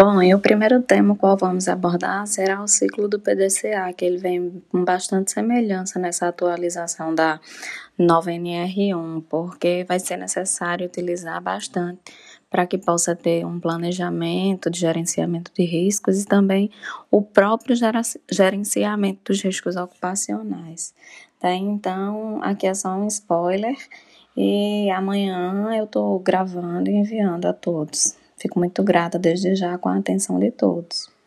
Bom, e o primeiro tema qual vamos abordar será o ciclo do PDCA, que ele vem com bastante semelhança nessa atualização da nova NR1, porque vai ser necessário utilizar bastante para que possa ter um planejamento de gerenciamento de riscos e também o próprio gerenciamento dos riscos ocupacionais. Tá? Então, aqui é só um spoiler e amanhã eu estou gravando e enviando a todos. Fico muito grata desde já com a atenção de todos.